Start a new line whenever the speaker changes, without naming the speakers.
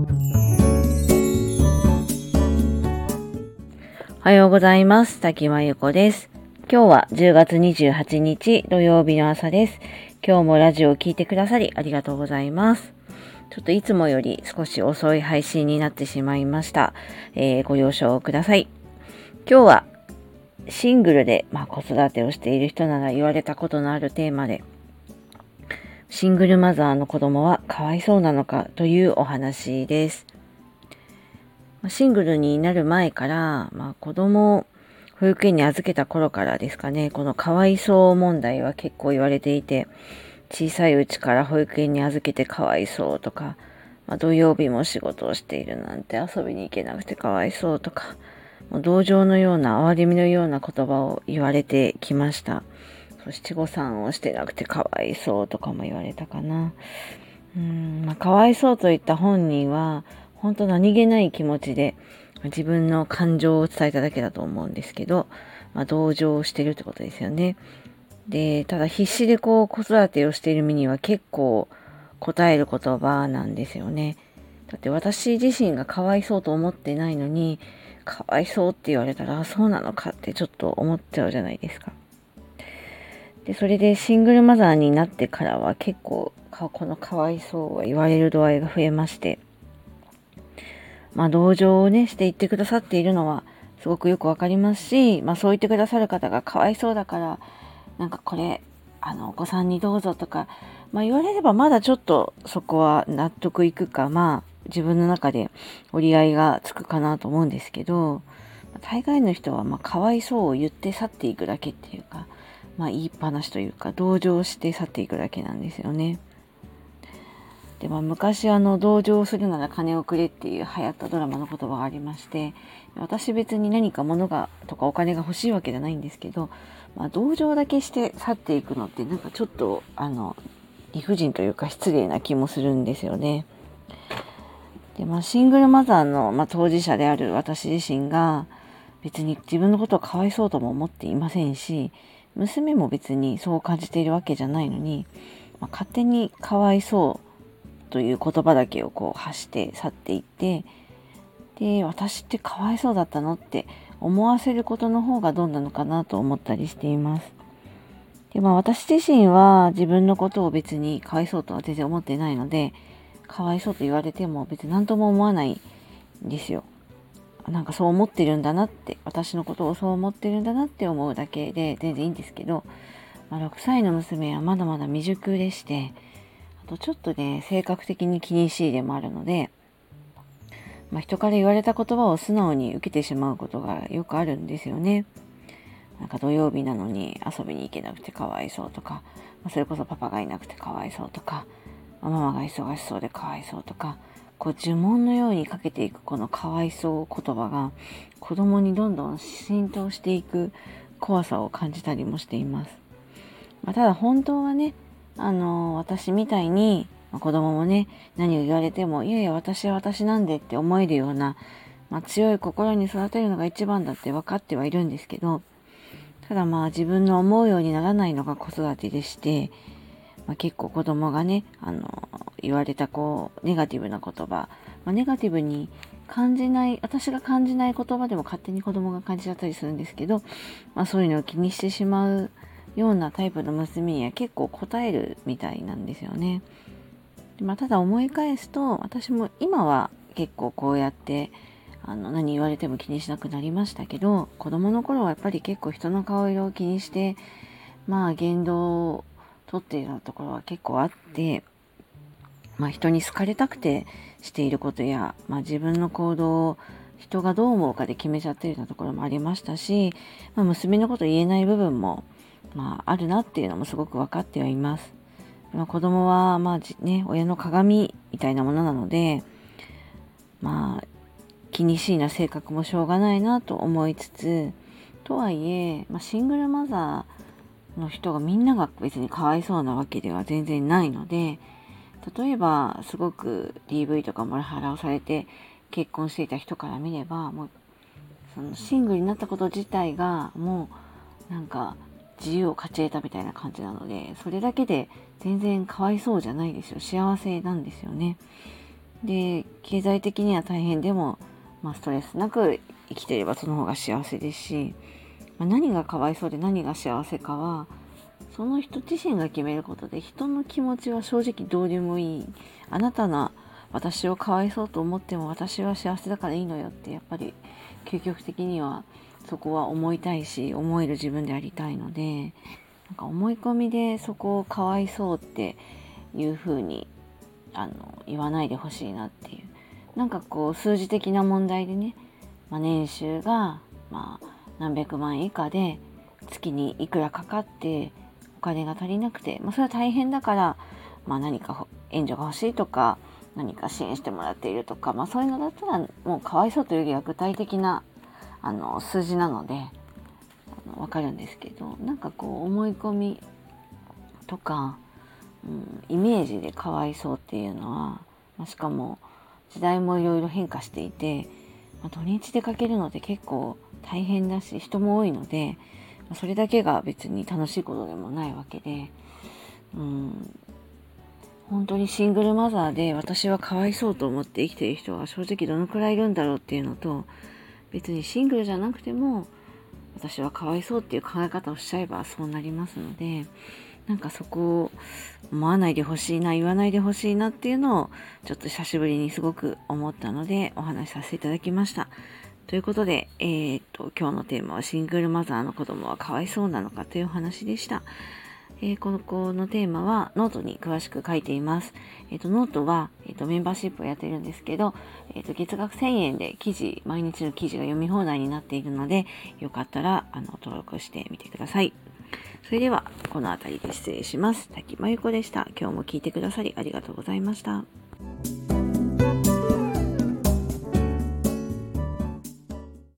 おはようございます。滝真由子です。今日は10月28日土曜日の朝です。今日もラジオを聴いてくださりありがとうございます。ちょっといつもより少し遅い配信になってしまいました。えー、ご了承ください。今日はシングルで、まあ、子育てをしている人なら言われたことのあるテーマで、シングルマザーの子供はかわいそうなのかというお話です。シングルになる前から、まあ、子供を保育園に預けた頃からですかね、このかわいそう問題は結構言われていて、小さいうちから保育園に預けてかわいそうとか、まあ、土曜日も仕事をしているなんて遊びに行けなくてかわいそうとか、もう同情のような哀れみのような言葉を言われてきました。そしてご産をしてなくてかわいそうとかも言われたかな。うん、まあ、かわいそうと言った本人は、本当何気ない気持ちで自分の感情を伝えただけだと思うんですけど、まあ、同情してるってことですよね。で、ただ必死でこう子育てをしている身には結構答える言葉なんですよね。だって私自身がかわいそうと思ってないのに、かわいそうって言われたら、そうなのかってちょっと思っちゃうじゃないですか。で、それでシングルマザーになってからは結構、このかわいそうは言われる度合いが増えまして、まあ同情をね、して言ってくださっているのはすごくよくわかりますし、まあそう言ってくださる方がかわいそうだから、なんかこれ、あの、お子さんにどうぞとか、まあ言われればまだちょっとそこは納得いくか、まあ自分の中で折り合いがつくかなと思うんですけど、大概の人はまあかわいそうを言って去っていくだけっていうか、まあ言いっぱなしというか、同情して去っていくだけなんですよね。で、まあ、昔あの同情するなら金をくれっていう流行ったドラマの言葉がありまして私別に何か物がとかお金が欲しいわけじゃないんですけど、まあ、同情だけして去っていくのってなんかちょっとあの理不尽というか失礼な気もするんですよね。でまあ、シングルマザーの、まあ、当事者である私自身が別に自分のことをかわいそうとも思っていませんし娘も別にそう感じているわけじゃないのに、まあ、勝手にかわいそうという言葉だけをこう発して去っていってで私ってかわいそうだったのって思わせることの方がどうなのかなと思ったりしています。でまあ私自身は自分のことを別にかわいそうとは全然思ってないのでかわいそうと言われても別に何とも思わないんですよ。なんかそう思ってるんだなって私のことをそう思ってるんだなって思うだけで全然いいんですけど、まあ、6歳の娘はまだまだ未熟でしてあとちょっとね、性格的に気にしいでもあるので、まあ、人から言われた言葉を素直に受けてしまうことがよくあるんですよね。なんか土曜日なのに遊びに行けなくてかわいそうとか、まあ、それこそパパがいなくてかわいそうとか、ママが忙しそうでかわいそうとか、こう呪文のようにかけていくこのかわいそう言葉が子供にどんどん浸透していく怖さを感じたりもしています。まあ、ただ本当はね、あの、私みたいに、ま、子供もね、何を言われても、いやいや、私は私なんでって思えるような、まあ、強い心に育てるのが一番だって分かってはいるんですけど、ただまあ自分の思うようにならないのが子育てでして、まあ、結構子供がね、あの、言われたこう、ネガティブな言葉、まあ、ネガティブに感じない、私が感じない言葉でも勝手に子供が感じちゃったりするんですけど、まあそういうのを気にしてしまうようなタイプの娘には結構答えるみたいなんですよね。まあ、ただ思い返すと私も今は結構こうやってあの何言われても気にしなくなりましたけど子供の頃はやっぱり結構人の顔色を気にしてまあ言動をとっているところは結構あって、まあ、人に好かれたくてしていることや、まあ、自分の行動を人がどう思うかで決めちゃっているようなところもありましたし、まあ、娘のこと言えない部分もまあ、あるなっていうのもすごく分かってはいます。まあ、子供は、まあね、親の鏡みたいなものなので、まあ、気にしいな性格もしょうがないなと思いつつ、とはいえ、まあ、シングルマザーの人がみんなが別にかわいそうなわけでは全然ないので、例えばすごく DV とかモラハラをされて結婚していた人から見れば、もうそのシングルになったこと自体がもうなんか自由を勝ち得たみたいな感じなのでそれだけで全然かわいそうじゃないですよ。幸せなんですよね。で、経済的には大変でも、まあ、ストレスなく生きてればその方が幸せですし、まあ、何がかわいそうで何が幸せかは、その人自身が決めることで人の気持ちは正直どうでもいい。あなたの私をかわいそうと思っても私は幸せだからいいのよってやっぱり究極的にはそこは思いたいし思える自分でありたいのでなんか思い込みでそこをかわいそうっていうふうにあの言わないでほしいなっていうなんかこう数字的な問題でね、まあ、年収がまあ何百万以下で月にいくらかかってお金が足りなくて、まあ、それは大変だから、まあ、何か援助が欲しいとか何か支援してもらっているとか、まあ、そういうのだったらもうかわいそうというよりは具体的なあの数字なのであの分かるんですけどなんかこう思い込みとか、うん、イメージでかわいそうっていうのは、まあ、しかも時代もいろいろ変化していて、まあ、土日出かけるのって結構大変だし人も多いので、それだけが別に楽しいことでもないわけで、うん、本当にシングルマザーで私はかわいそうと思って生きてる人は正直どのくらいいるんだろうっていうのと別にシングルじゃなくても私はかわいそうっていう考え方をしちゃえばそうなりますのでなんかそこを思わないでほしいな言わないでほしいなっていうのをちょっと久しぶりにすごく思ったのでお話しさせていただきました。ということで、えー、っと今日のテーマはシングルマザーの子供はかわいそうなのかというお話でした。えー、この子のテーマはノートに詳しく書いています。えっ、ー、と、ノートは、えっ、ー、と、メンバーシップをやってるんですけど、えっ、と、月額1000円で記事、毎日の記事が読み放題になっているので、よかったら、あの、登録してみてください。それでは、この辺りで失礼します。滝真由子でした。今日も聞いてくださりありがとうございました。